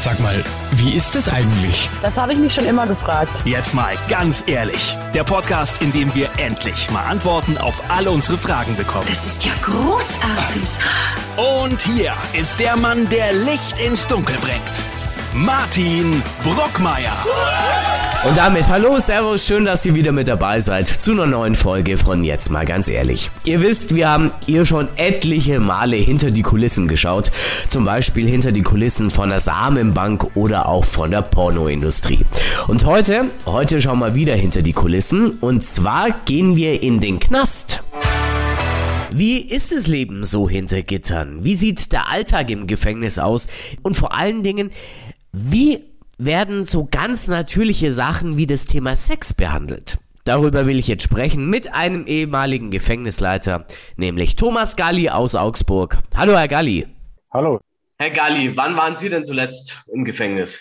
Sag mal, wie ist es eigentlich? Das habe ich mich schon immer gefragt. Jetzt mal ganz ehrlich. Der Podcast, in dem wir endlich mal Antworten auf alle unsere Fragen bekommen. Das ist ja großartig. Und hier ist der Mann, der Licht ins Dunkel bringt. Martin Brockmeier. Und damit hallo, servus, schön, dass ihr wieder mit dabei seid zu einer neuen Folge von Jetzt mal ganz ehrlich. Ihr wisst, wir haben hier schon etliche Male hinter die Kulissen geschaut. Zum Beispiel hinter die Kulissen von der Samenbank oder auch von der Pornoindustrie. Und heute, heute schauen wir wieder hinter die Kulissen und zwar gehen wir in den Knast. Wie ist das Leben so hinter Gittern? Wie sieht der Alltag im Gefängnis aus? Und vor allen Dingen, wie werden so ganz natürliche Sachen wie das Thema Sex behandelt? Darüber will ich jetzt sprechen mit einem ehemaligen Gefängnisleiter, nämlich Thomas Galli aus Augsburg. Hallo, Herr Galli. Hallo. Herr Galli, wann waren Sie denn zuletzt im Gefängnis?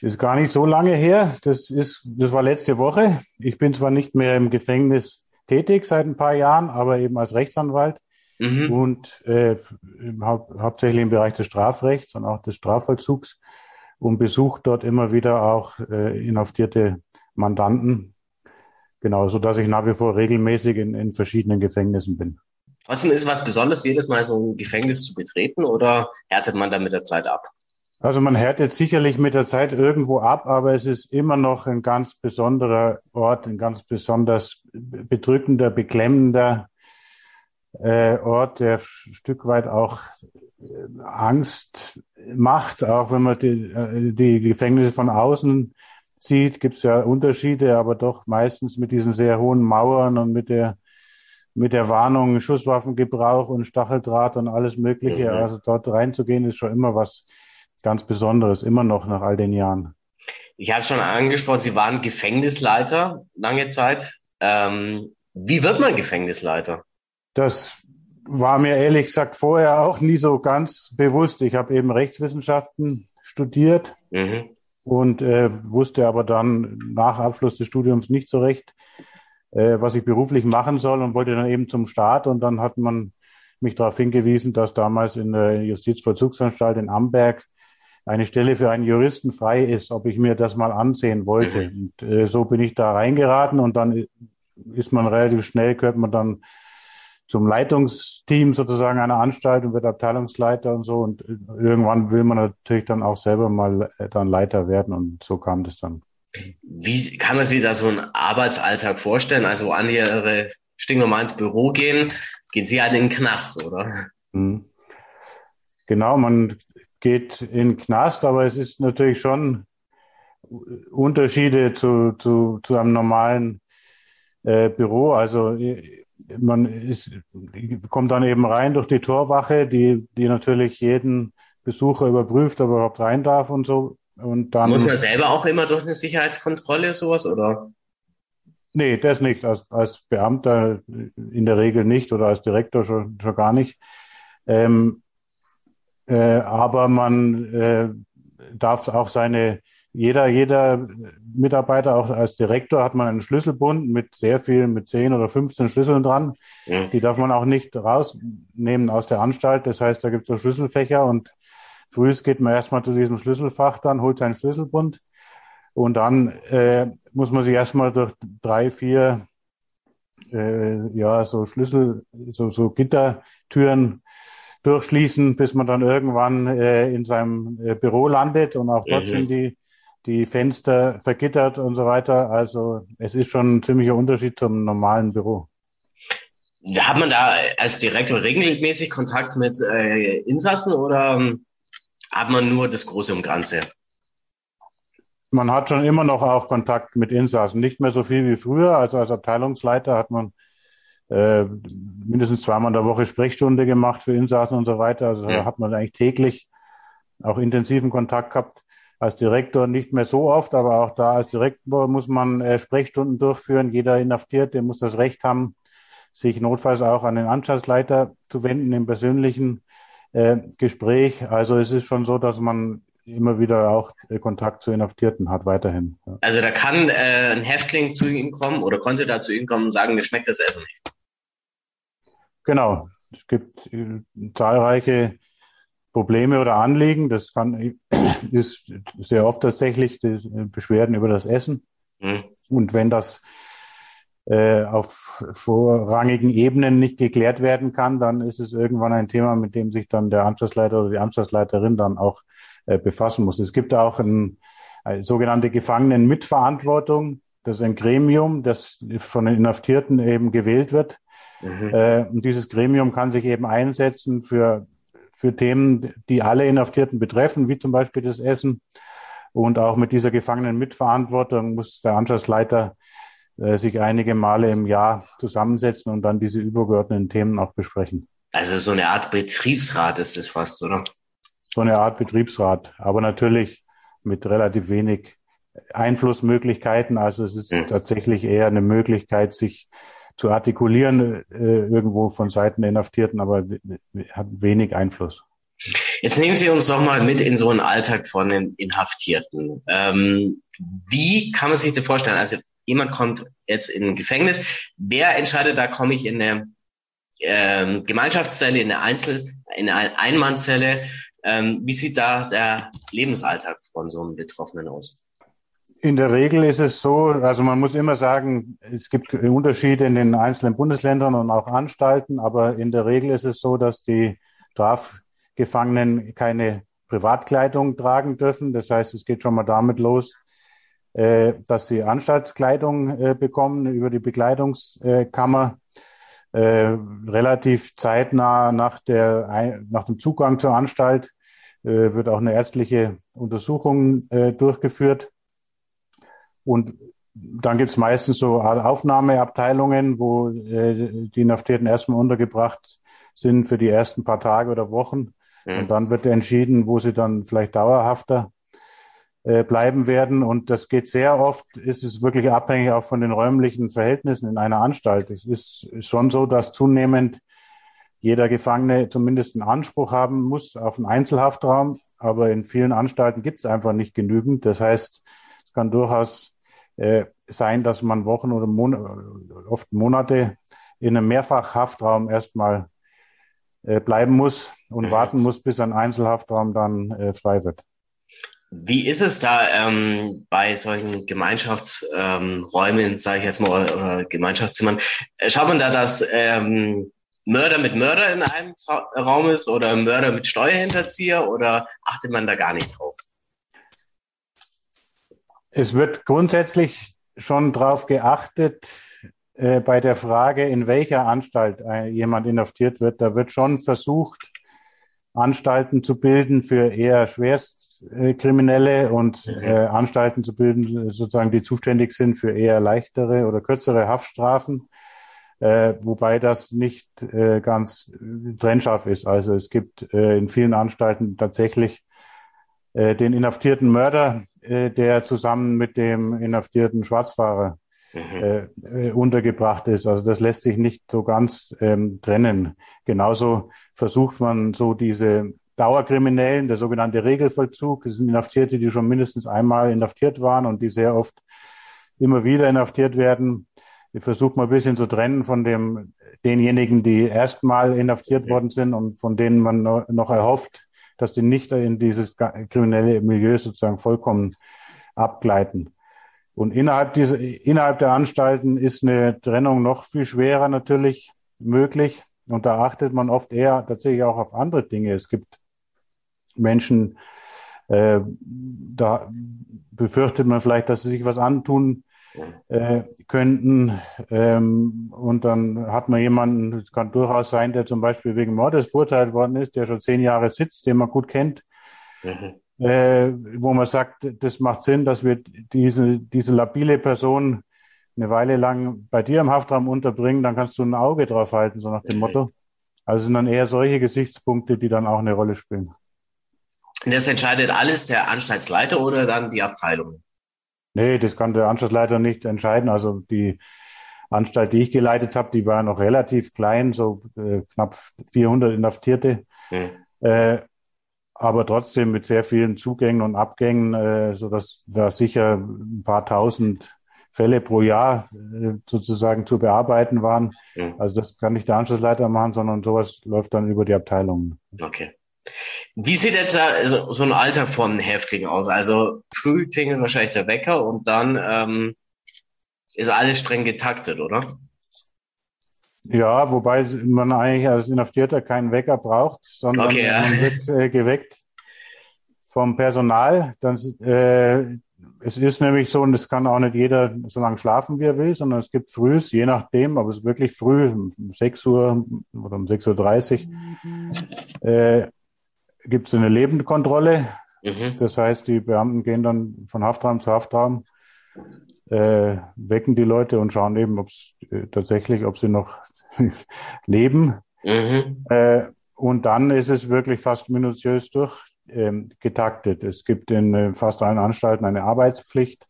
Ist gar nicht so lange her. Das ist, das war letzte Woche. Ich bin zwar nicht mehr im Gefängnis tätig seit ein paar Jahren, aber eben als Rechtsanwalt mhm. und äh, hau hauptsächlich im Bereich des Strafrechts und auch des Strafvollzugs und besuche dort immer wieder auch äh, inhaftierte Mandanten. Genau, so dass ich nach wie vor regelmäßig in, in verschiedenen Gefängnissen bin. Trotzdem ist es was Besonderes, jedes Mal so ein Gefängnis zu betreten oder härtet man da mit der Zeit ab? Also man härtet sicherlich mit der Zeit irgendwo ab, aber es ist immer noch ein ganz besonderer Ort, ein ganz besonders bedrückender, beklemmender äh, Ort, der ein Stück weit auch äh, Angst macht, auch wenn man die, äh, die Gefängnisse von außen sieht, gibt es ja Unterschiede, aber doch meistens mit diesen sehr hohen Mauern und mit der mit der Warnung Schusswaffengebrauch und Stacheldraht und alles Mögliche. Mhm. Also dort reinzugehen ist schon immer was ganz Besonderes, immer noch nach all den Jahren. Ich habe schon angesprochen, Sie waren Gefängnisleiter lange Zeit. Ähm, wie wird man Gefängnisleiter? Das war mir ehrlich gesagt vorher auch nie so ganz bewusst. Ich habe eben Rechtswissenschaften studiert mhm. und äh, wusste aber dann nach Abschluss des Studiums nicht so recht, äh, was ich beruflich machen soll und wollte dann eben zum Staat und dann hat man mich darauf hingewiesen, dass damals in der Justizvollzugsanstalt in Amberg eine Stelle für einen Juristen frei ist, ob ich mir das mal ansehen wollte. Mhm. Und äh, so bin ich da reingeraten und dann ist man relativ schnell, gehört man dann zum Leitungsteam sozusagen einer Anstalt und wird Abteilungsleiter und so. Und irgendwann will man natürlich dann auch selber mal äh, dann Leiter werden und so kam das dann. Wie kann man sich da so einen Arbeitsalltag vorstellen? Also an Ihre stinknormal ins Büro gehen, gehen Sie halt in den Knast, oder? Mhm. Genau, man geht in den Knast, aber es ist natürlich schon Unterschiede zu, zu, zu einem normalen äh, Büro. Also man ist, kommt dann eben rein durch die Torwache, die, die natürlich jeden Besucher überprüft, ob er überhaupt rein darf und so. Und dann, Muss man selber auch immer durch eine Sicherheitskontrolle sowas oder? Nee, das nicht. Als, als Beamter in der Regel nicht oder als Direktor schon, schon gar nicht. Ähm, äh, aber man äh, darf auch seine jeder, jeder Mitarbeiter, auch als Direktor, hat man einen Schlüsselbund mit sehr vielen, mit 10 oder 15 Schlüsseln dran. Ja. Die darf man auch nicht rausnehmen aus der Anstalt. Das heißt, da gibt es so Schlüsselfächer und früh geht man erstmal zu diesem Schlüsselfach, dann holt seinen Schlüsselbund und dann äh, muss man sich erstmal durch drei, vier äh, ja, so Schlüssel, so, so Gittertüren durchschließen, bis man dann irgendwann äh, in seinem äh, Büro landet und auch dort mhm. sind die die Fenster vergittert und so weiter. Also es ist schon ein ziemlicher Unterschied zum normalen Büro. Hat man da als Direktor regelmäßig Kontakt mit äh, Insassen oder ähm, hat man nur das Große und Ganze? Man hat schon immer noch auch Kontakt mit Insassen. Nicht mehr so viel wie früher. Also als Abteilungsleiter hat man äh, mindestens zweimal in der Woche Sprechstunde gemacht für Insassen und so weiter. Also ja. da hat man eigentlich täglich auch intensiven Kontakt gehabt als Direktor nicht mehr so oft, aber auch da als Direktor muss man äh, Sprechstunden durchführen. Jeder Inhaftierte muss das Recht haben, sich notfalls auch an den Anstaltsleiter zu wenden im persönlichen äh, Gespräch. Also es ist schon so, dass man immer wieder auch äh, Kontakt zu Inhaftierten hat, weiterhin. Ja. Also da kann äh, ein Häftling zu ihm kommen oder konnte da zu ihm kommen und sagen, mir schmeckt das Essen nicht. Genau. Es gibt äh, zahlreiche Probleme oder Anliegen. Das kann, ist sehr oft tatsächlich Beschwerden über das Essen. Mhm. Und wenn das äh, auf vorrangigen Ebenen nicht geklärt werden kann, dann ist es irgendwann ein Thema, mit dem sich dann der Amtsleiter oder die Amtsleiterin dann auch äh, befassen muss. Es gibt auch ein, eine sogenannte Gefangenen-Mitverantwortung. Das ist ein Gremium, das von den Inhaftierten eben gewählt wird. Mhm. Äh, und dieses Gremium kann sich eben einsetzen für, für Themen, die alle Inhaftierten betreffen, wie zum Beispiel das Essen. Und auch mit dieser Gefangenen-Mitverantwortung muss der Anstaltsleiter äh, sich einige Male im Jahr zusammensetzen und dann diese übergeordneten Themen auch besprechen. Also so eine Art Betriebsrat ist es fast, oder? So eine Art Betriebsrat, aber natürlich mit relativ wenig Einflussmöglichkeiten. Also es ist mhm. tatsächlich eher eine Möglichkeit, sich zu artikulieren äh, irgendwo von Seiten der Inhaftierten, aber hat wenig Einfluss. Jetzt nehmen Sie uns doch mal mit in so einen Alltag von den Inhaftierten. Ähm, wie kann man sich das vorstellen? Also jemand kommt jetzt in ein Gefängnis. Wer entscheidet, da komme ich in eine ähm, Gemeinschaftszelle, in eine Einzel-, in eine Einmannzelle? Ähm, wie sieht da der Lebensalltag von so einem Betroffenen aus? In der Regel ist es so, also man muss immer sagen, es gibt Unterschiede in den einzelnen Bundesländern und auch Anstalten, aber in der Regel ist es so, dass die Strafgefangenen keine Privatkleidung tragen dürfen. Das heißt, es geht schon mal damit los, äh, dass sie Anstaltskleidung äh, bekommen über die Bekleidungskammer. Äh, relativ zeitnah nach, der, nach dem Zugang zur Anstalt wird auch eine ärztliche Untersuchung durchgeführt. Und dann gibt's meistens so Aufnahmeabteilungen, wo äh, die Inhaftierten erstmal untergebracht sind für die ersten paar Tage oder Wochen. Mhm. Und dann wird entschieden, wo sie dann vielleicht dauerhafter äh, bleiben werden. Und das geht sehr oft, ist es wirklich abhängig auch von den räumlichen Verhältnissen in einer Anstalt. Es ist schon so, dass zunehmend jeder Gefangene zumindest einen Anspruch haben muss auf einen Einzelhaftraum. Aber in vielen Anstalten gibt es einfach nicht genügend. Das heißt, es kann durchaus äh, sein, dass man Wochen oder Mon oft Monate in einem Mehrfachhaftraum erstmal äh, bleiben muss und warten muss, bis ein Einzelhaftraum dann äh, frei wird. Wie ist es da ähm, bei solchen Gemeinschaftsräumen, ähm, sage ich jetzt mal, oder Gemeinschaftszimmern? Äh, schaut man da, dass ähm, Mörder mit Mörder in einem Raum ist oder Mörder mit Steuerhinterzieher oder achtet man da gar nicht drauf? Es wird grundsätzlich schon darauf geachtet, äh, bei der Frage, in welcher Anstalt äh, jemand inhaftiert wird. Da wird schon versucht, Anstalten zu bilden für eher Schwerstkriminelle und mhm. äh, Anstalten zu bilden, sozusagen, die zuständig sind für eher leichtere oder kürzere Haftstrafen, äh, wobei das nicht äh, ganz trennscharf ist. Also es gibt äh, in vielen Anstalten tatsächlich äh, den inhaftierten Mörder, äh, der zusammen mit dem inhaftierten Schwarzfahrer mhm. äh, äh, untergebracht ist. Also das lässt sich nicht so ganz ähm, trennen. Genauso versucht man so diese Dauerkriminellen, der sogenannte Regelvollzug, das sind Inhaftierte, die schon mindestens einmal inhaftiert waren und die sehr oft immer wieder inhaftiert werden. Die versucht man ein bisschen zu trennen von dem, denjenigen, die erstmal inhaftiert worden sind und von denen man noch erhofft, dass sie nicht in dieses kriminelle Milieu sozusagen vollkommen abgleiten. Und innerhalb dieser, innerhalb der Anstalten ist eine Trennung noch viel schwerer natürlich möglich. Und da achtet man oft eher tatsächlich auch auf andere Dinge. Es gibt Menschen, äh, da befürchtet man vielleicht, dass sie sich was antun äh, könnten. Ähm, und dann hat man jemanden, es kann durchaus sein, der zum Beispiel wegen Mordes verurteilt worden ist, der schon zehn Jahre sitzt, den man gut kennt. Mhm äh, wo man sagt, das macht Sinn, dass wir diese, diese labile Person eine Weile lang bei dir im Haftraum unterbringen, dann kannst du ein Auge drauf halten, so nach dem Motto. Also sind dann eher solche Gesichtspunkte, die dann auch eine Rolle spielen. Und das entscheidet alles der Anstaltsleiter oder dann die Abteilung? Nee, das kann der Anstaltsleiter nicht entscheiden. Also die Anstalt, die ich geleitet habe, die war noch relativ klein, so äh, knapp 400 Inhaftierte. Hm. Äh, aber trotzdem mit sehr vielen Zugängen und Abgängen, äh, so dass da sicher ein paar tausend Fälle pro Jahr äh, sozusagen zu bearbeiten waren. Mhm. Also das kann nicht der Anschlussleiter machen, sondern sowas läuft dann über die Abteilung. Okay. Wie sieht jetzt so, so ein Alter von Häftling aus? Also früh klingelt wahrscheinlich der Wecker und dann ähm, ist alles streng getaktet, oder? Ja, wobei man eigentlich als Inhaftierter keinen Wecker braucht, sondern Okay, ja. man wird äh, geweckt vom Personal. Dann, äh, es ist nämlich so, und es kann auch nicht jeder so lange schlafen, wie er will, sondern es gibt frühs, je nachdem, aber es ist wirklich früh, um 6 Uhr oder um 6.30 Uhr, äh, gibt es eine Lebendkontrolle. Mhm. Das heißt, die Beamten gehen dann von Haftraum zu Haftraum, äh, wecken die Leute und schauen eben, ob es äh, tatsächlich, ob sie noch leben. Mhm. Äh, und dann ist es wirklich fast minutiös durch ähm, getaktet. Es gibt in äh, fast allen Anstalten eine Arbeitspflicht.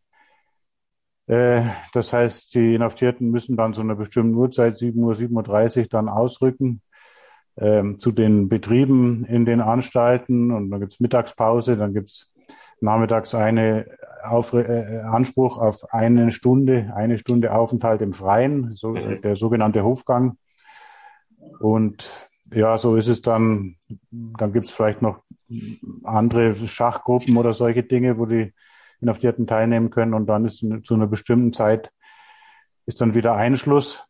Äh, das heißt, die Inhaftierten müssen dann zu einer bestimmten Uhrzeit, 7 Uhr, 7.30 Uhr, dann ausrücken ähm, zu den Betrieben in den Anstalten. Und dann gibt's Mittagspause, dann gibt's nachmittags eine auf, äh, Anspruch auf eine Stunde, eine Stunde Aufenthalt im Freien, so, der sogenannte Hofgang. Und ja, so ist es dann. Dann gibt's vielleicht noch andere Schachgruppen oder solche Dinge, wo die Inhaftierten teilnehmen können. Und dann ist zu einer bestimmten Zeit ist dann wieder Einschluss.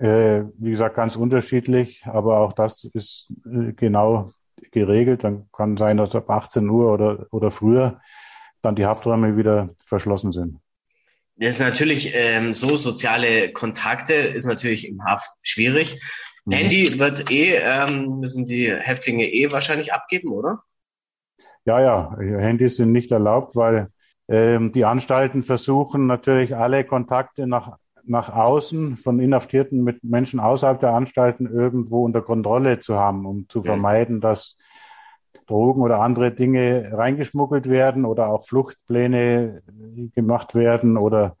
Äh, wie gesagt, ganz unterschiedlich, aber auch das ist äh, genau geregelt. Dann kann sein, dass ab 18 Uhr oder, oder früher dann die Hafträume wieder verschlossen sind. Das ist natürlich ähm, so, soziale Kontakte ist natürlich im Haft schwierig. Mhm. Handy wird eh, ähm, müssen die Häftlinge eh wahrscheinlich abgeben, oder? Ja, ja, Handys sind nicht erlaubt, weil ähm, die Anstalten versuchen natürlich alle Kontakte nach, nach außen von Inhaftierten mit Menschen außerhalb der Anstalten irgendwo unter Kontrolle zu haben, um zu vermeiden, dass Drogen oder andere Dinge reingeschmuggelt werden oder auch Fluchtpläne gemacht werden oder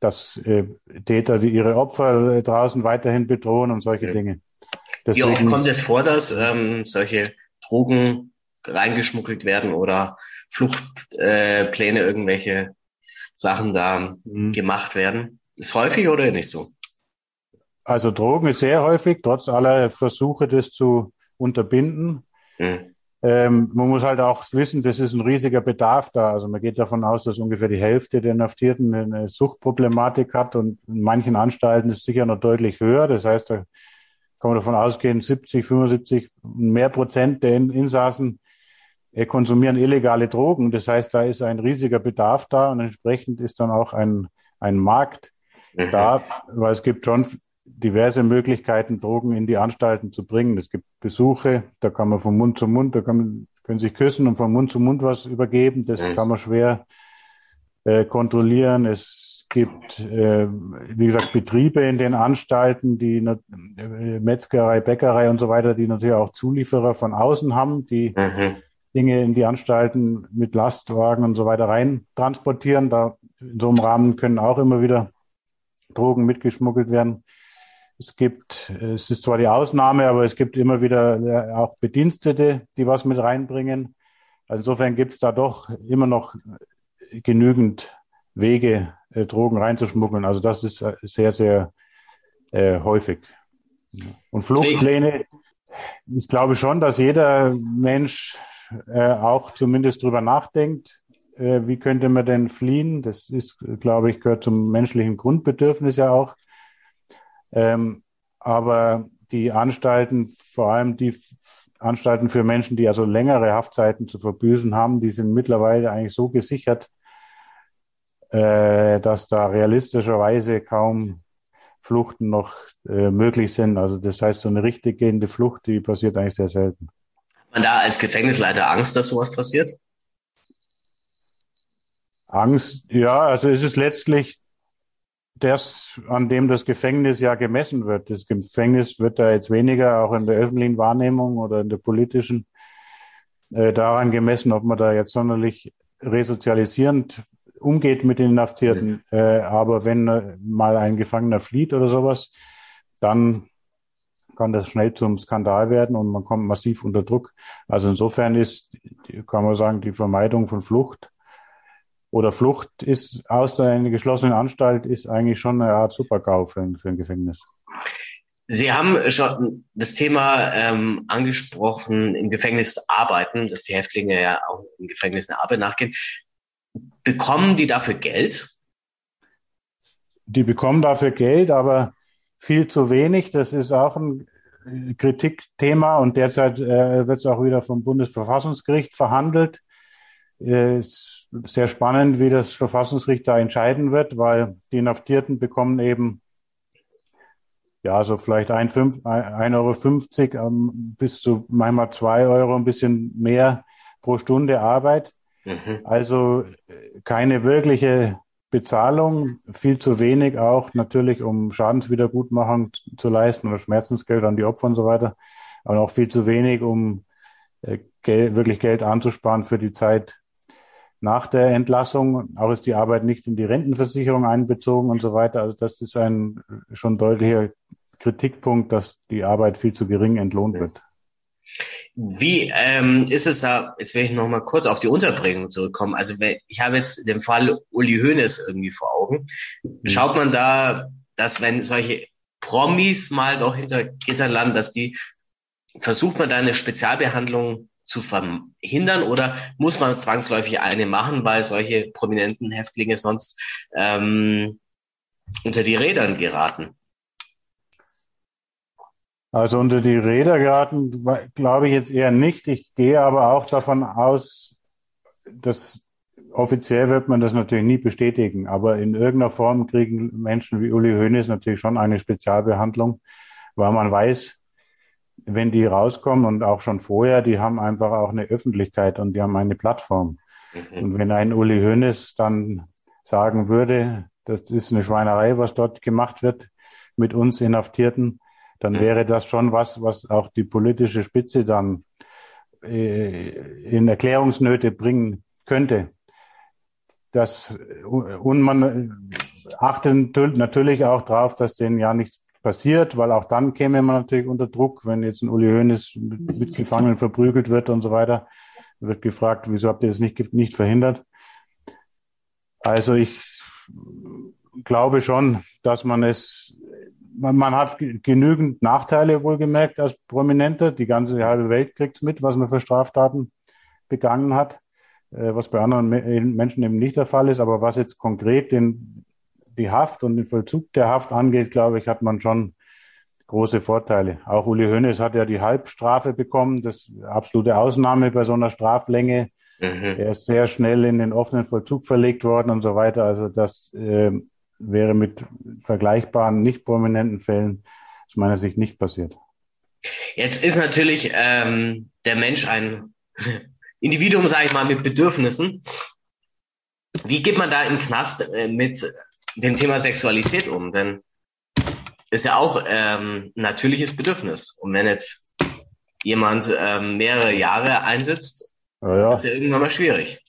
dass äh, Täter die ihre Opfer äh, draußen weiterhin bedrohen und solche. Dinge. Wie oft Deswegen kommt es vor, dass ähm, solche Drogen reingeschmuggelt werden oder Fluchtpläne, äh, irgendwelche Sachen da Mhm. gemacht werden? Ist häufig oder nicht so? Also Drogen ist sehr häufig, trotz aller Versuche, das zu unterbinden. Hm. Ähm, man muss halt auch wissen, das ist ein riesiger Bedarf da. Also man geht davon aus, dass ungefähr die Hälfte der Inhaftierten eine Suchtproblematik hat und in manchen Anstalten ist es sicher noch deutlich höher. Das heißt, da kann man davon ausgehen, 70, 75, mehr Prozent der In- Insassen äh, konsumieren illegale Drogen. Das heißt, da ist ein riesiger Bedarf da und entsprechend ist dann auch ein, ein Markt Mhm. da, weil es gibt schon diverse Möglichkeiten, Drogen in die Anstalten zu bringen. Es gibt Besuche, da kann man von Mund zu Mund, da kann können sich küssen und von Mund zu Mund was übergeben. Das Mhm. kann man schwer äh, kontrollieren. Es gibt, äh, wie gesagt, Betriebe in den Anstalten, die äh, Metzgerei, Bäckerei und so weiter, die natürlich auch Zulieferer von außen haben, die Mhm. Dinge in die Anstalten mit Lastwagen und so weiter rein transportieren. Da in so einem Rahmen können auch immer wieder Drogen mitgeschmuggelt werden. Es gibt, es ist zwar die Ausnahme, aber es gibt immer wieder äh, auch Bedienstete, die was mit reinbringen. Also insofern gibt es da doch immer noch genügend Wege, äh, Drogen reinzuschmuggeln. Also das ist äh, sehr, sehr äh, häufig. Und Fluchtpläne, ich glaube schon, dass jeder Mensch äh, auch zumindest drüber nachdenkt, äh, wie könnte man denn fliehen? Das ist, glaube ich, gehört zum menschlichen Grundbedürfnis ja auch. Ähm, aber die Anstalten, vor allem die Anstalten für Menschen, die also längere Haftzeiten zu verbüßen haben, die sind mittlerweile eigentlich so gesichert, äh, dass da realistischerweise kaum Fluchten noch äh, möglich sind. Also das heißt, so eine richtig gehende Flucht, die passiert eigentlich sehr selten. Hat man da als Gefängnisleiter Angst, dass sowas passiert? Angst, ja, also es ist letztlich das, an dem das Gefängnis ja gemessen wird. Das Gefängnis wird da jetzt weniger auch in der öffentlichen Wahrnehmung oder in der politischen äh, daran gemessen, ob man da jetzt sonderlich resozialisierend umgeht mit den Inhaftierten. Äh, aber wenn äh, mal ein Gefangener flieht oder sowas, dann kann das schnell zum Skandal werden und man kommt massiv unter Druck. Also insofern ist, kann man sagen, die Vermeidung von Flucht oder Flucht ist aus einer geschlossenen Anstalt ist eigentlich schon eine Art Supergau für ein, für ein Gefängnis. Sie haben schon das Thema ähm, angesprochen, im Gefängnis arbeiten, dass die Häftlinge ja auch im Gefängnis eine Arbeit nachgehen. Bekommen die dafür Geld? Die bekommen dafür Geld, aber viel zu wenig. Das ist auch ein Kritikthema und derzeit äh, wird es auch wieder vom Bundesverfassungsgericht verhandelt. Äh, ist sehr spannend, wie das Verfassungsgericht da entscheiden wird, weil die Inhaftierten bekommen eben ja, so vielleicht 1,50 Euro ähm, bis zu manchmal zwei Euro, ein bisschen mehr pro Stunde Arbeit. Mhm. Also äh, keine wirkliche Bezahlung, viel zu wenig auch natürlich, um Schadenswiedergutmachung zu leisten oder Schmerzensgeld an die Opfer und so weiter, aber auch viel zu wenig, um äh, Geld, wirklich Geld anzusparen für die Zeit nach der Entlassung. Auch ist die Arbeit nicht in die Rentenversicherung einbezogen und so weiter. Also das ist ein schon deutlicher Kritikpunkt, dass die Arbeit viel zu gering entlohnt wird. Wie ähm, ist es da, jetzt will ich noch mal kurz auf die Unterbringung zurückkommen. Also ich habe jetzt den Fall Uli Hoeneß irgendwie vor Augen. Mhm. Schaut man da, dass wenn solche Promis mal doch hinter Gittern landen, dass die, versucht man da eine Spezialbehandlung zu verhindern oder muss man zwangsläufig eine machen, weil solche prominenten Häftlinge sonst ähm, unter die Rädern geraten? Also unter die Räder geraten, glaube ich jetzt eher nicht. Ich gehe aber auch davon aus, dass offiziell wird man das natürlich nie bestätigen, aber in irgendeiner Form kriegen Menschen wie Uli Hoeneß natürlich schon eine Spezialbehandlung, weil man weiß, wenn die rauskommen und auch schon vorher, die haben einfach auch eine Öffentlichkeit und die haben eine Plattform. Mhm. Und wenn ein Uli Hoeneß dann sagen würde, das ist eine Schweinerei, was dort gemacht wird mit uns Inhaftierten, dann mhm. wäre das schon was, was auch die politische Spitze dann äh, in Erklärungsnöte bringen könnte. Das, und man achtet natürlich auch darauf, dass denen ja nichts passiert, weil auch dann käme man natürlich unter Druck, wenn jetzt ein Uli Hoeneß mit Gefangenen verprügelt wird und so weiter. Wird gefragt, wieso habt ihr das nicht, nicht verhindert? Also ich glaube schon, dass man es man, man hat genügend Nachteile wohlgemerkt als Prominenter. Die ganze halbe Welt kriegt's mit, was man für Straftaten begangen hat, äh, was bei anderen Menschen eben nicht der Fall ist. Aber was jetzt konkret den, die Haft und den Vollzug der Haft angeht, glaube ich, hat man schon große Vorteile. Auch Uli Hoeneß hat ja die Halbstrafe bekommen. Das absolute Ausnahme bei so einer Straflänge. Mhm. Er ist sehr schnell in den offenen Vollzug verlegt worden und so weiter. Also das äh, wäre mit vergleichbaren, nicht prominenten Fällen aus meiner Sicht nicht passiert. Jetzt ist natürlich ähm, der Mensch ein Individuum, sage ich mal, mit Bedürfnissen. Wie geht man da im Knast äh, mit dem Thema Sexualität um? Denn ist ja auch ähm, natürliches Bedürfnis. Und wenn jetzt jemand ähm, mehrere Jahre einsitzt, ja, ja. ist ja irgendwann mal schwierig.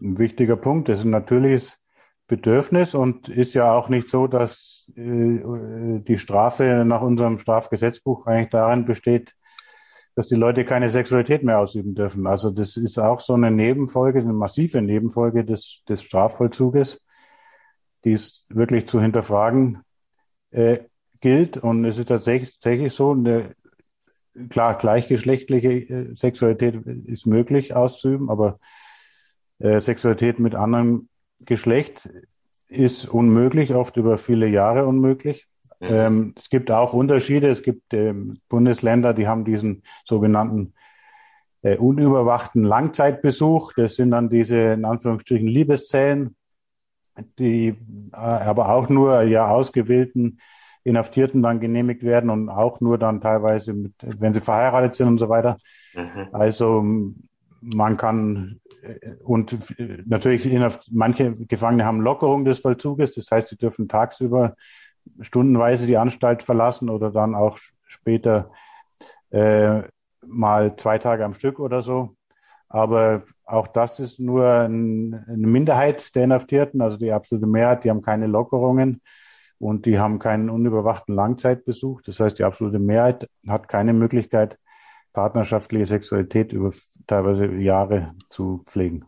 Ein wichtiger Punkt. Das ist ein natürliches Bedürfnis und ist ja auch nicht so, dass äh, die Strafe nach unserem Strafgesetzbuch eigentlich darin besteht, dass die Leute keine Sexualität mehr ausüben dürfen. Also das ist auch so eine Nebenfolge, eine massive Nebenfolge des, des Strafvollzuges, die es wirklich zu hinterfragen äh, gilt. Und es ist tatsächlich, so, eine, klar, gleichgeschlechtliche äh, Sexualität ist möglich auszuüben, aber äh, Sexualität mit anderen Geschlecht ist unmöglich, oft über viele Jahre unmöglich. Mhm. Ähm, es gibt auch Unterschiede. Es gibt ähm, Bundesländer, die haben diesen sogenannten äh, unüberwachten Langzeitbesuch. Das sind dann diese in Anführungsstrichen Liebeszellen, die äh, aber auch nur ja ausgewählten Inhaftierten dann genehmigt werden und auch nur dann teilweise mit, wenn sie verheiratet sind und so weiter. Mhm. Also man kann und natürlich manche Gefangene haben Lockerung des Vollzuges, das heißt, sie dürfen tagsüber stundenweise die Anstalt verlassen oder dann auch später äh, mal zwei Tage am Stück oder so. Aber auch das ist nur ein, eine Minderheit der Inhaftierten, also die absolute Mehrheit, die haben keine Lockerungen und die haben keinen unüberwachten Langzeitbesuch. Das heißt, die absolute Mehrheit hat keine Möglichkeit, partnerschaftliche Sexualität über teilweise Jahre zu pflegen.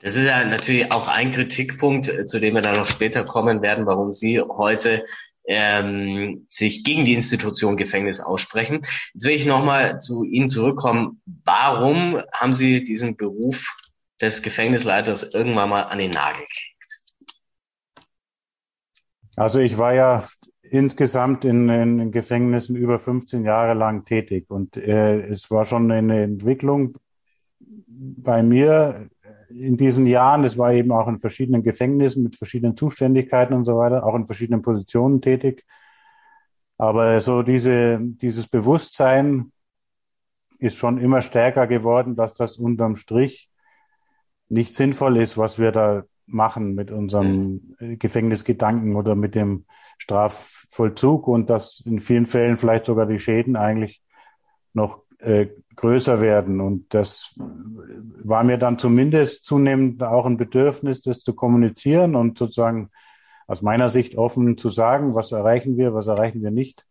Das ist ja natürlich auch ein Kritikpunkt, zu dem wir dann noch später kommen werden, warum Sie heute ähm, sich gegen die Institution Gefängnis aussprechen. Jetzt will ich nochmal zu Ihnen zurückkommen. Warum haben Sie diesen Beruf des Gefängnisleiters irgendwann mal an den Nagel gehängt? Also ich war ja insgesamt in, in Gefängnissen über 15 Jahre lang tätig und äh, es war schon eine Entwicklung bei mir in diesen Jahren. Es war eben auch in verschiedenen Gefängnissen mit verschiedenen Zuständigkeiten und so weiter, auch in verschiedenen Positionen tätig. Aber so diese, dieses Bewusstsein ist schon immer stärker geworden, dass das unterm Strich nicht sinnvoll ist, was wir da machen mit unserem Gefängnisgedanken oder mit dem Strafvollzug und dass in vielen Fällen vielleicht sogar die Schäden eigentlich noch äh, größer werden. Und das war mir dann zumindest zunehmend auch ein Bedürfnis, das zu kommunizieren und sozusagen aus meiner Sicht offen zu sagen, was erreichen wir, was erreichen wir nicht.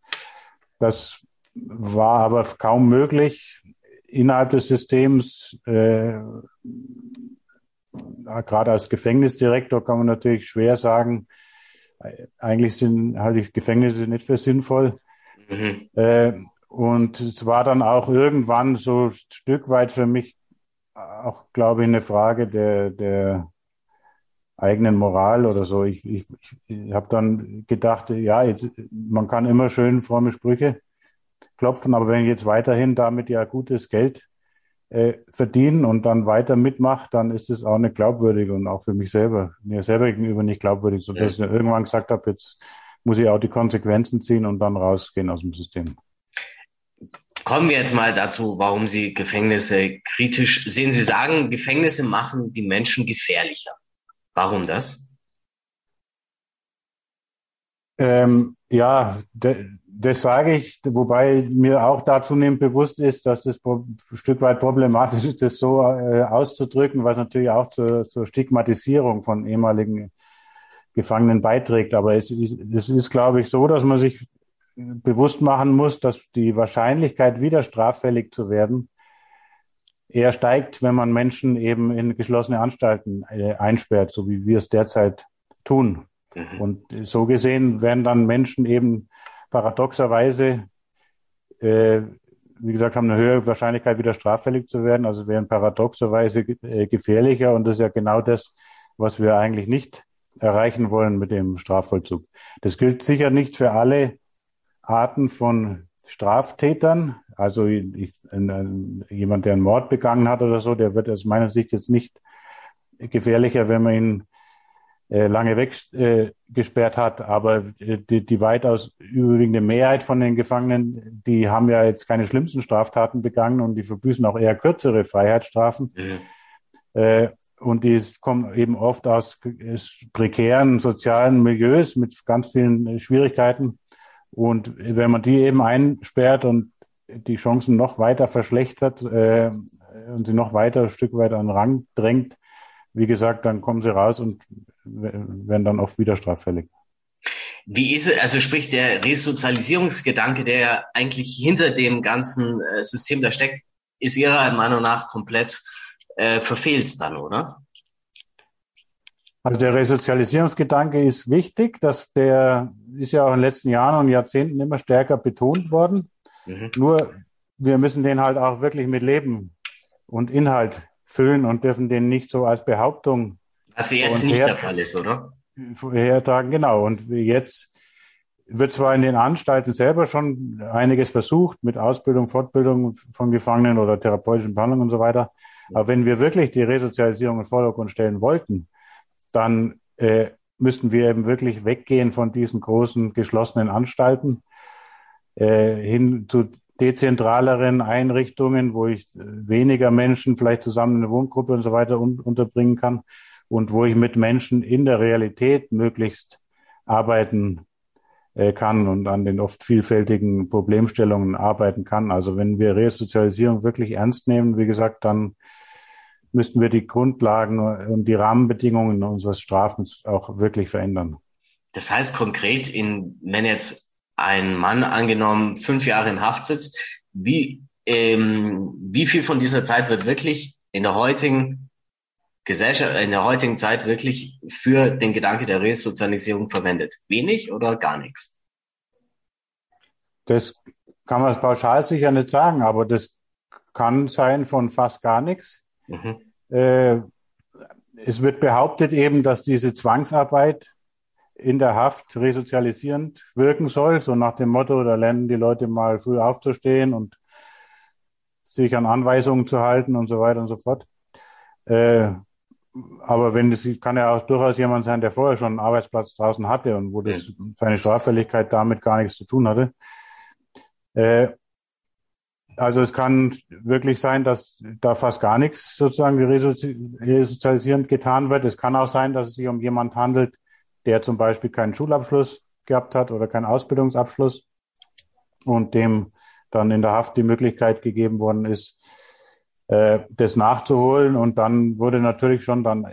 Das war aber kaum möglich innerhalb des Systems. Äh, gerade als Gefängnisdirektor kann man natürlich schwer sagen, eigentlich sind halte ich Gefängnisse nicht für sinnvoll. Mhm. Äh, und es war dann auch irgendwann so ein Stück weit für mich auch, glaube ich, eine Frage der, der eigenen Moral oder so. Ich, ich, ich habe dann gedacht, ja, jetzt, man kann immer schön fromme Sprüche klopfen, aber wenn ich jetzt weiterhin damit ja gutes Geld äh, verdienen und dann weiter mitmacht, dann ist es auch nicht glaubwürdig und auch für mich selber, mir selber gegenüber nicht glaubwürdig, sodass ja. ich irgendwann gesagt habe, jetzt muss ich auch die Konsequenzen ziehen und dann rausgehen aus dem System. Kommen wir jetzt mal dazu, warum Sie Gefängnisse kritisch sehen. Sie sagen, Gefängnisse machen die Menschen gefährlicher. Warum das? Ähm, ja, das sage ich, wobei mir auch dazu zunehmend bewusst ist, dass das ein Stück weit problematisch ist, das so äh, auszudrücken, was natürlich auch zur, zur Stigmatisierung von ehemaligen Gefangenen beiträgt. Aber es, es ist, glaube ich, so, dass man sich bewusst machen muss, dass die Wahrscheinlichkeit, wieder straffällig zu werden, eher steigt, wenn man Menschen eben in geschlossene Anstalten äh, einsperrt, so wie wir es derzeit tun. Mhm. Und so gesehen werden dann Menschen eben paradoxerweise, äh, wie gesagt, haben eine höhere Wahrscheinlichkeit, wieder straffällig zu werden. Also wären paradoxerweise äh, gefährlicher. Und das ist ja genau das, was wir eigentlich nicht erreichen wollen mit dem Strafvollzug. Das gilt sicher nicht für alle Arten von Straftätern. Also ich, jemand, der einen Mord begangen hat oder so, der wird aus meiner Sicht jetzt nicht gefährlicher, wenn man ihn äh, lange weggesperrt äh, hat. Aber die, die weitaus überwiegende Mehrheit von den Gefangenen, die haben ja jetzt keine schlimmsten Straftaten begangen und die verbüßen auch eher kürzere Freiheitsstrafen. Mhm. Äh, und die kommen eben oft aus prekären sozialen Milieus mit ganz vielen Schwierigkeiten. Und wenn man die eben einsperrt und die Chancen noch weiter verschlechtert äh, und sie noch weiter ein Stück weiter an den Rang drängt, wie gesagt, dann kommen sie raus und werden dann oft wieder straffällig. Wie ist es, also sprich der Resozialisierungsgedanke, der eigentlich hinter dem ganzen äh, System da steckt, ist Ihrer Meinung nach komplett äh, verfehlt dann, oder? Also der Resozialisierungsgedanke ist wichtig, dass der ist ja auch in den letzten Jahren und Jahrzehnten immer stärker betont worden. Mhm. Nur wir müssen den halt auch wirklich mit Leben und Inhalt füllen und dürfen den nicht so als Behauptung. Was jetzt nicht der Fall ist, oder? Hertragen, genau. Und jetzt wird zwar in den Anstalten selber schon einiges versucht mit Ausbildung, Fortbildung von Gefangenen oder therapeutischen Behandlung und so weiter. Aber wenn wir wirklich die Resozialisierung in Vordergrund stellen wollten, dann äh, müssten wir eben wirklich weggehen von diesen großen geschlossenen Anstalten äh, hin zu dezentraleren Einrichtungen, wo ich weniger Menschen vielleicht zusammen in eine Wohngruppe und so weiter un unterbringen kann und wo ich mit Menschen in der Realität möglichst arbeiten äh, kann und an den oft vielfältigen Problemstellungen arbeiten kann. Also wenn wir Resozialisierung wirklich ernst nehmen, wie gesagt, dann müssten wir die Grundlagen und die Rahmenbedingungen unseres Strafens auch wirklich verändern. Das heißt konkret, in, wenn jetzt ein Mann angenommen fünf Jahre in Haft sitzt, wie, ähm, wie viel von dieser Zeit wird wirklich in der heutigen Gesellschaft, in der heutigen Zeit wirklich für den Gedanke der Resozialisierung verwendet? Wenig oder gar nichts? Das kann man pauschal sicher nicht sagen, aber das kann sein von fast gar nichts. Mhm. Äh, es wird behauptet eben, dass diese Zwangsarbeit in der Haft resozialisierend wirken soll, so nach dem Motto, da lernen die Leute mal früh aufzustehen und sich an Anweisungen zu halten und so weiter und so fort. Äh, aber wenn das kann ja auch durchaus jemand sein, der vorher schon einen Arbeitsplatz draußen hatte und wo das seine Straffälligkeit damit gar nichts zu tun hatte. Äh, also es kann wirklich sein, dass da fast gar nichts sozusagen resozialisierend getan wird. Es kann auch sein, dass es sich um jemand handelt, der zum Beispiel keinen Schulabschluss gehabt hat oder keinen Ausbildungsabschluss und dem dann in der Haft die Möglichkeit gegeben worden ist, äh, das nachzuholen. Und dann wurde natürlich schon dann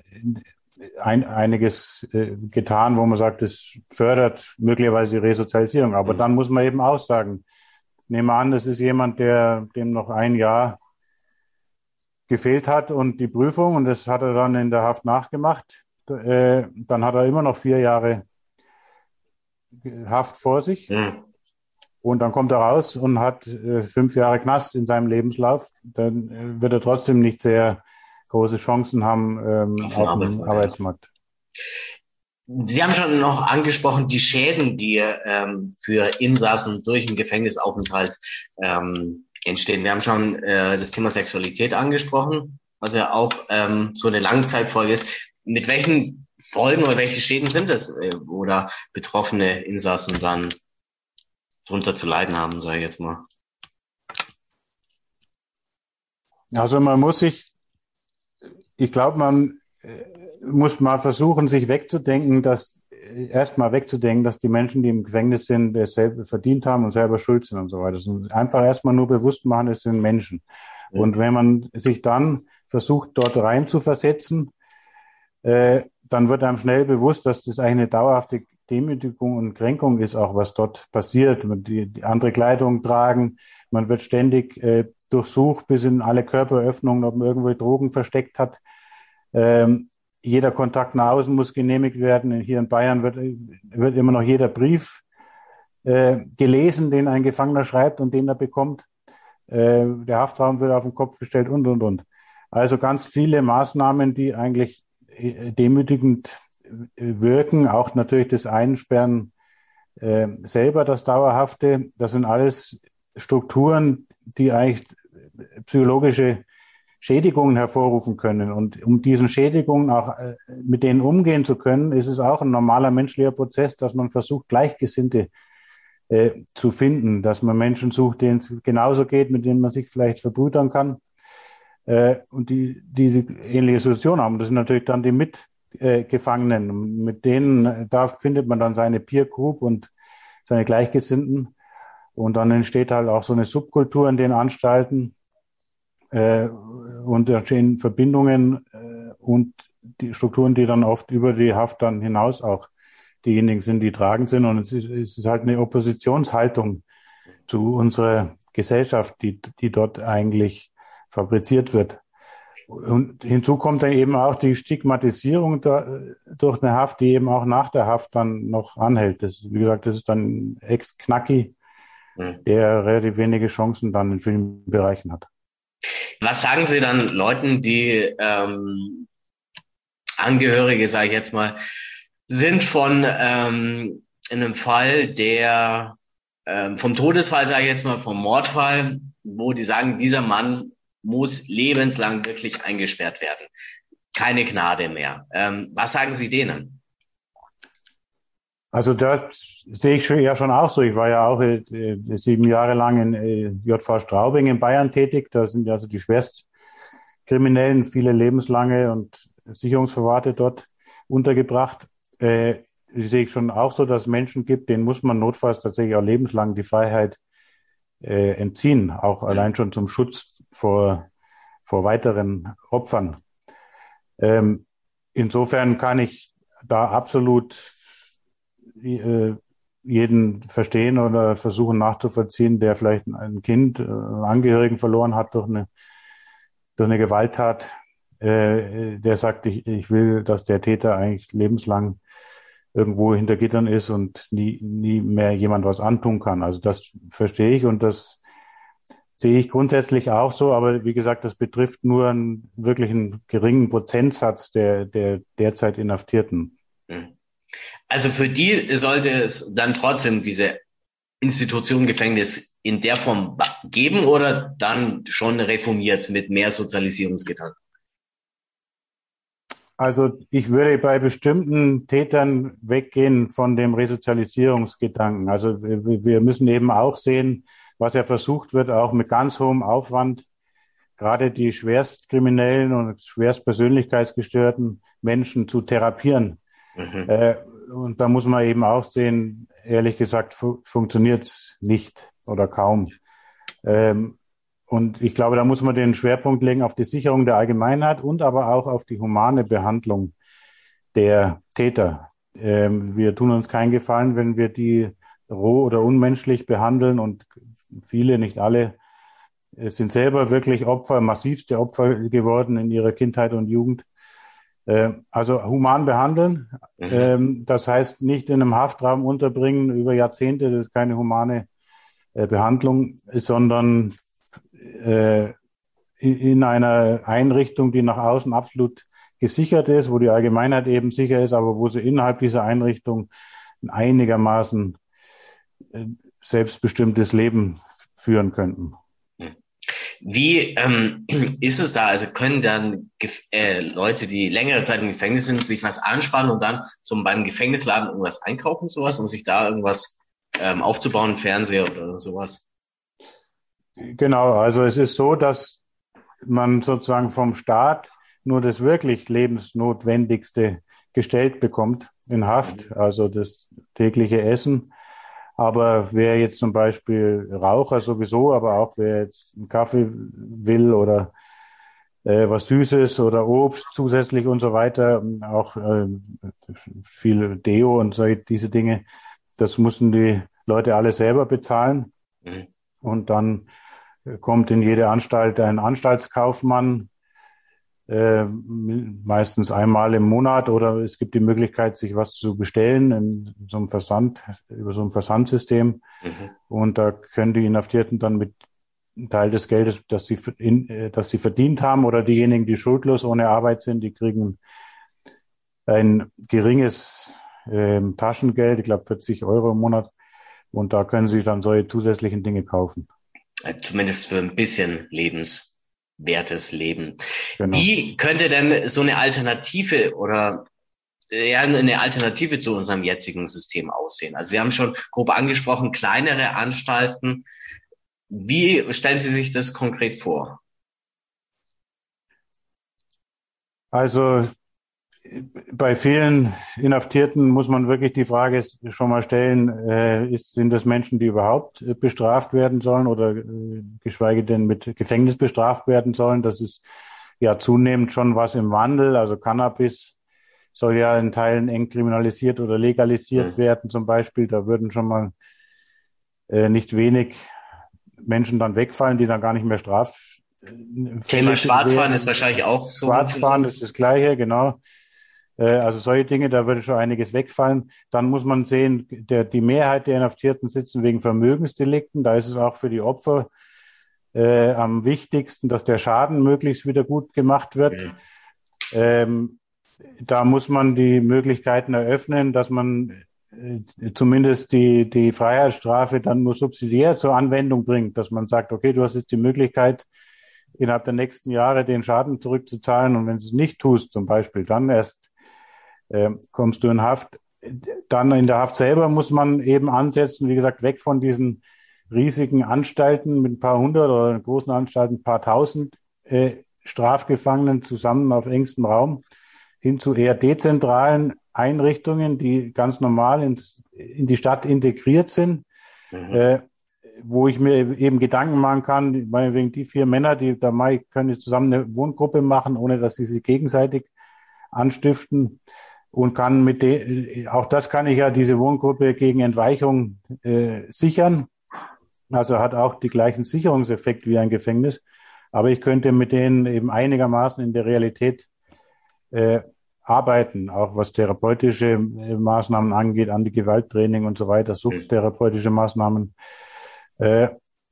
ein, einiges äh, getan, wo man sagt, es fördert möglicherweise die Resozialisierung. Aber mhm. dann muss man eben auch sagen, nehme an, das ist jemand, der dem noch ein Jahr gefehlt hat und die Prüfung und das hat er dann in der Haft nachgemacht. Äh, dann hat er immer noch vier Jahre Haft vor sich. Mhm. Und dann kommt er raus und hat äh, fünf Jahre Knast in seinem Lebenslauf. Dann äh, wird er trotzdem nicht sehr große Chancen haben ähm, auf, auf dem Arbeitsmarkt. Sie haben schon noch angesprochen, die Schäden, die ähm, für Insassen durch einen Gefängnisaufenthalt ähm, entstehen. Wir haben schon äh, das Thema Sexualität angesprochen, was ja auch ähm, so eine Langzeitfolge ist. Mit welchen Folgen oder welche Schäden sind es, äh, oder betroffene Insassen dann drunter zu leiden haben, sage ich jetzt mal? Also man muss sich, ich glaube, man äh, muss mal versuchen, sich wegzudenken, dass äh, erstmal wegzudenken, dass die Menschen, die im Gefängnis sind, es selber verdient haben und selber schuld sind und so weiter. Einfach erstmal nur bewusst machen, es sind Menschen. Ja. Und wenn man sich dann versucht, dort rein zu versetzen, äh, dann wird einem schnell bewusst, dass das eigentlich eine dauerhafte Demütigung und Kränkung ist, auch was dort passiert. Man die, die andere Kleidung tragen, man wird ständig äh, durchsucht bis in alle Körperöffnungen, ob man irgendwo Drogen versteckt hat. Ähm, jeder Kontakt nach außen muss genehmigt werden. Hier in Bayern wird, wird immer noch jeder Brief äh, gelesen, den ein Gefangener schreibt und den er bekommt. Äh, der Haftraum wird auf den Kopf gestellt und, und, und. Also ganz viele Maßnahmen, die eigentlich äh, demütigend wirken, auch natürlich das Einsperren äh, selber, das Dauerhafte, das sind alles Strukturen, die eigentlich psychologische Schädigungen hervorrufen können. Und um diesen Schädigungen auch äh, mit denen umgehen zu können, ist es auch ein normaler menschlicher Prozess, dass man versucht, Gleichgesinnte äh, zu finden, dass man Menschen sucht, denen es genauso geht, mit denen man sich vielleicht verbrüdern kann äh, und die diese ähnliche Situation haben. Das sind natürlich dann die Mitgefangenen. mit denen, da findet man dann seine Peer Group und seine Gleichgesinnten. Und dann entsteht halt auch so eine Subkultur in den Anstalten, äh, und da entstehen Verbindungen äh, und die Strukturen, die dann oft über die Haft dann hinaus auch diejenigen sind, die tragend sind. Und es ist, es ist halt eine Oppositionshaltung zu unserer Gesellschaft, die, die dort eigentlich fabriziert wird. Und hinzu kommt dann eben auch die Stigmatisierung da, durch eine Haft, die eben auch nach der Haft dann noch anhält. Das, wie gesagt, das ist dann Ex-Knacki, mhm. der relativ wenige Chancen dann in vielen Bereichen hat. Was sagen Sie dann Leuten, die ähm, Angehörige, sage ich jetzt mal, sind von ähm, in einem Fall, der ähm, vom Todesfall, sage ich jetzt mal, vom Mordfall, wo die sagen, dieser Mann muss lebenslang wirklich eingesperrt werden. Keine Gnade mehr. Ähm, was sagen Sie denen? Also das sehe ich ja schon auch so. Ich war ja auch äh, sieben Jahre lang in äh, JV Straubing in Bayern tätig. Da sind also die Schwerstkriminellen, viele lebenslange und Sicherungsverwahrte dort untergebracht. Äh, sehe ich schon auch so, dass es Menschen gibt, denen muss man notfalls tatsächlich auch lebenslang die Freiheit äh, entziehen, auch allein schon zum Schutz vor, vor weiteren Opfern. Ähm, insofern kann ich da absolut äh, jeden verstehen oder versuchen nachzuvollziehen, der vielleicht ein Kind, äh, einen Angehörigen verloren hat durch eine, durch eine Gewalttat, äh, der sagt, ich, ich will, dass der Täter eigentlich lebenslang irgendwo hinter Gittern ist und nie, nie mehr jemand was antun kann. Also das verstehe ich und das sehe ich grundsätzlich auch so, aber wie gesagt, das betrifft nur einen wirklich einen geringen Prozentsatz der, der derzeit Inhaftierten. Hm. Also für die sollte es dann trotzdem diese Institution Gefängnis in der Form geben oder dann schon reformiert mit mehr Sozialisierungsgedanken? Also ich würde bei bestimmten Tätern weggehen von dem Resozialisierungsgedanken. Also wir müssen eben auch sehen, was ja versucht wird, auch mit ganz hohem Aufwand, gerade die Schwerstkriminellen und schwerstpersönlichkeitsgestörten Menschen zu therapieren. Mhm. Äh, und da muss man eben auch sehen, ehrlich gesagt, fu funktioniert es nicht oder kaum. Ähm, und ich glaube, da muss man den Schwerpunkt legen auf die Sicherung der Allgemeinheit und aber auch auf die humane Behandlung der Täter. Ähm, wir tun uns keinen Gefallen, wenn wir die roh oder unmenschlich behandeln und viele, nicht alle, äh, sind selber wirklich Opfer, massivste Opfer geworden in ihrer Kindheit und Jugend. Äh, also human behandeln, mhm. Ähm, das heißt nicht in einem Haftraum unterbringen über Jahrzehnte, das ist keine humane äh, Behandlung, sondern in einer Einrichtung, die nach außen absolut gesichert ist, wo die Allgemeinheit eben sicher ist, aber wo sie innerhalb dieser Einrichtung einigermaßen selbstbestimmtes Leben führen könnten. Wie ähm, ist es da? Also können dann äh, Leute, die längere Zeit im Gefängnis sind, sich was anspannen und dann zum beim Gefängnisladen irgendwas einkaufen, sowas, um sich da irgendwas ähm, aufzubauen, Fernseher oder sowas? Genau, also es ist so, dass man sozusagen vom Staat nur das wirklich lebensnotwendigste gestellt bekommt in Haft, also das tägliche Essen aber wer jetzt zum Beispiel Raucher sowieso, aber auch wer jetzt einen Kaffee will oder äh, was Süßes oder Obst zusätzlich und so weiter, auch äh, viel Deo und so diese Dinge, das müssen die Leute alle selber bezahlen. Mhm. Und dann kommt in jede Anstalt ein Anstaltskaufmann, äh, meistens einmal im Monat oder es gibt die Möglichkeit, sich was zu bestellen in so einem Versand, über so ein Versandsystem. Mhm. Und da können die Inhaftierten dann mit einem Teil des Geldes, das sie, in, äh, das sie verdient haben oder diejenigen, die schuldlos ohne Arbeit sind, die kriegen ein geringes äh, Taschengeld, ich glaube 40 Euro im Monat. Und da können sie dann solche zusätzlichen Dinge kaufen. Zumindest für ein bisschen Lebens wertes Leben. Genau. Wie könnte denn so eine Alternative oder ja, eine Alternative zu unserem jetzigen System aussehen? Also Sie haben schon grob angesprochen, kleinere Anstalten. Wie stellen Sie sich das konkret vor? Also bei vielen Inhaftierten muss man wirklich die Frage schon mal stellen, äh, ist, sind das Menschen, die überhaupt äh, bestraft werden sollen oder äh, geschweige denn mit Gefängnis bestraft werden sollen? Das ist ja zunehmend schon was im Wandel. Also Cannabis soll ja in Teilen eng kriminalisiert oder legalisiert mhm. werden zum Beispiel. Da würden schon mal äh, nicht wenig Menschen dann wegfallen, die dann gar nicht mehr straf Thema Schwarzfahren ist wahrscheinlich auch so. Schwarzfahren ist das Gleiche, genau. Äh, also solche Dinge, da würde schon einiges wegfallen. Dann muss man sehen, der, die Mehrheit der Inhaftierten sitzen wegen Vermögensdelikten. Da ist es auch für die Opfer äh, am wichtigsten, dass der Schaden möglichst wieder gut gemacht wird. Ja. Ähm, da muss man die Möglichkeiten eröffnen, dass man äh, zumindest die, die Freiheitsstrafe dann nur subsidiär zur Anwendung bringt, dass man sagt, okay, du hast jetzt die Möglichkeit, innerhalb der nächsten Jahre den Schaden zurückzuzahlen und wenn du es nicht tust, zum Beispiel, dann erst äh, kommst du in Haft. Dann in der Haft selber muss man eben ansetzen, wie gesagt, weg von diesen riesigen Anstalten mit ein paar hundert oder großen Anstalten, ein paar tausend äh, Strafgefangenen zusammen auf engstem Raum hin zu eher dezentralen Einrichtungen, die ganz normal ins, in die Stadt integriert sind, mhm. äh, wo ich mir eben Gedanken machen kann, meinetwegen die vier Männer, die da mal können zusammen eine Wohngruppe machen, ohne dass sie sich gegenseitig anstiften und kann mit de, auch das kann ich ja diese Wohngruppe gegen Entweichung äh, sichern. Also hat auch die gleichen Sicherungseffekt wie ein Gefängnis. Aber ich könnte mit denen eben einigermaßen in der Realität äh, arbeiten, auch was therapeutische äh, Maßnahmen angeht, Anti-Gewalttraining und so weiter, suchttherapeutische Maßnahmen, äh,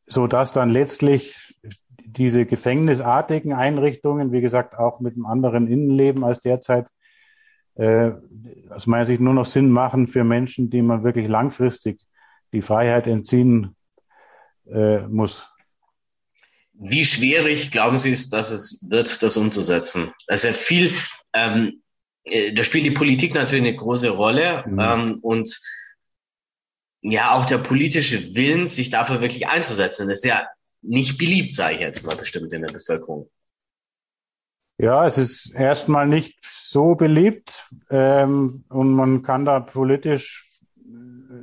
so dass dann letztlich diese gefängnisartigen Einrichtungen, wie gesagt, auch mit einem anderen Innenleben als derzeit, äh, aus meiner Sicht nur noch Sinn machen für Menschen, die man wirklich langfristig die Freiheit entziehen äh, muss. Wie schwierig glauben Sie es, dass es wird, das umzusetzen? Ja viel, ähm, äh, da spielt die Politik natürlich eine große Rolle mhm. ähm, und ja auch der politische Willen, sich dafür wirklich einzusetzen, ist ja nicht beliebt, sage ich jetzt mal bestimmt in der Bevölkerung. Ja, es ist erstmal nicht so beliebt ähm, und man kann da politisch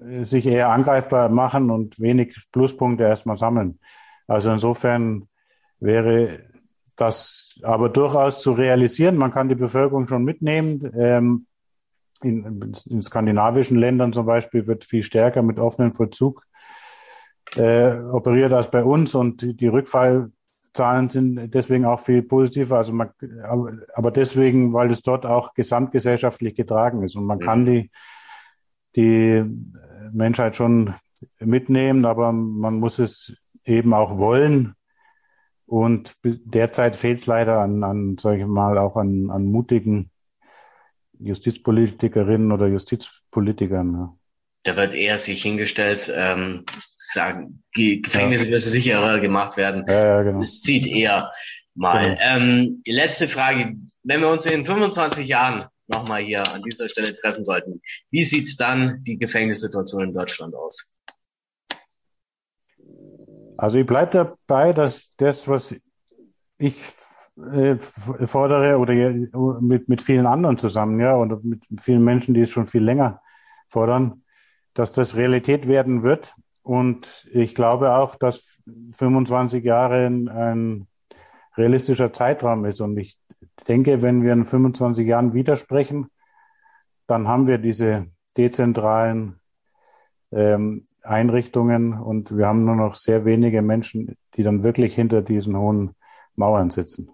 äh, sich eher angreifbar machen und wenig Pluspunkte erstmal sammeln. Also insofern wäre das aber durchaus zu realisieren. Man kann die Bevölkerung schon mitnehmen. Ähm, in, in skandinavischen Ländern zum Beispiel wird viel stärker mit offenem Vollzug äh, operiert als bei uns und die, die Rückfallzahlen sind deswegen auch viel positiver. Also man, aber deswegen, weil es dort auch gesamtgesellschaftlich getragen ist und man mhm. kann die die Menschheit schon mitnehmen, aber man muss es eben auch wollen. Und derzeit fehlt es leider an, an sage ich mal, auch an, an mutigen Justizpolitikerinnen oder Justizpolitikern. Ja. Da wird eher sich hingestellt, ähm, sagen, Gefängnisse ja. müssen sicherer gemacht werden. Ja, ja, genau. Das zieht eher mal. Genau. Ähm, die letzte Frage, wenn wir uns in 25 Jahren nochmal hier an dieser Stelle treffen sollten. Wie sieht's dann die Gefängnissituation in Deutschland aus? Also ich bleibe dabei, dass das, was ich äh, fordere oder mit, mit vielen anderen zusammen, ja, und mit vielen Menschen, die es schon viel länger fordern, dass das Realität werden wird. Und ich glaube auch, dass 25 Jahre ein realistischer Zeitraum ist. Und ich denke, wenn wir in 25 Jahren widersprechen, dann haben wir diese dezentralen ähm, Einrichtungen und wir haben nur noch sehr wenige Menschen, die dann wirklich hinter diesen hohen Mauern sitzen.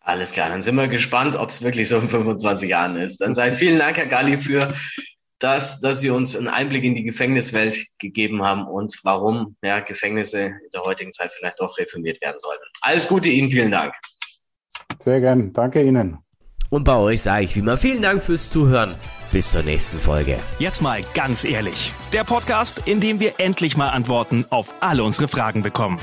Alles klar, dann sind wir gespannt, ob es wirklich so in 25 Jahren ist. Dann sei vielen Dank, Herr Galli, für das, dass Sie uns einen Einblick in die Gefängniswelt gegeben haben und warum ja, Gefängnisse in der heutigen Zeit vielleicht doch reformiert werden sollten. Alles Gute Ihnen, vielen Dank. Sehr gern. Danke Ihnen. Und bei euch sage ich wie immer vielen Dank fürs Zuhören. Bis zur nächsten Folge. Jetzt mal ganz ehrlich. Der Podcast, in dem wir endlich mal Antworten auf alle unsere Fragen bekommen.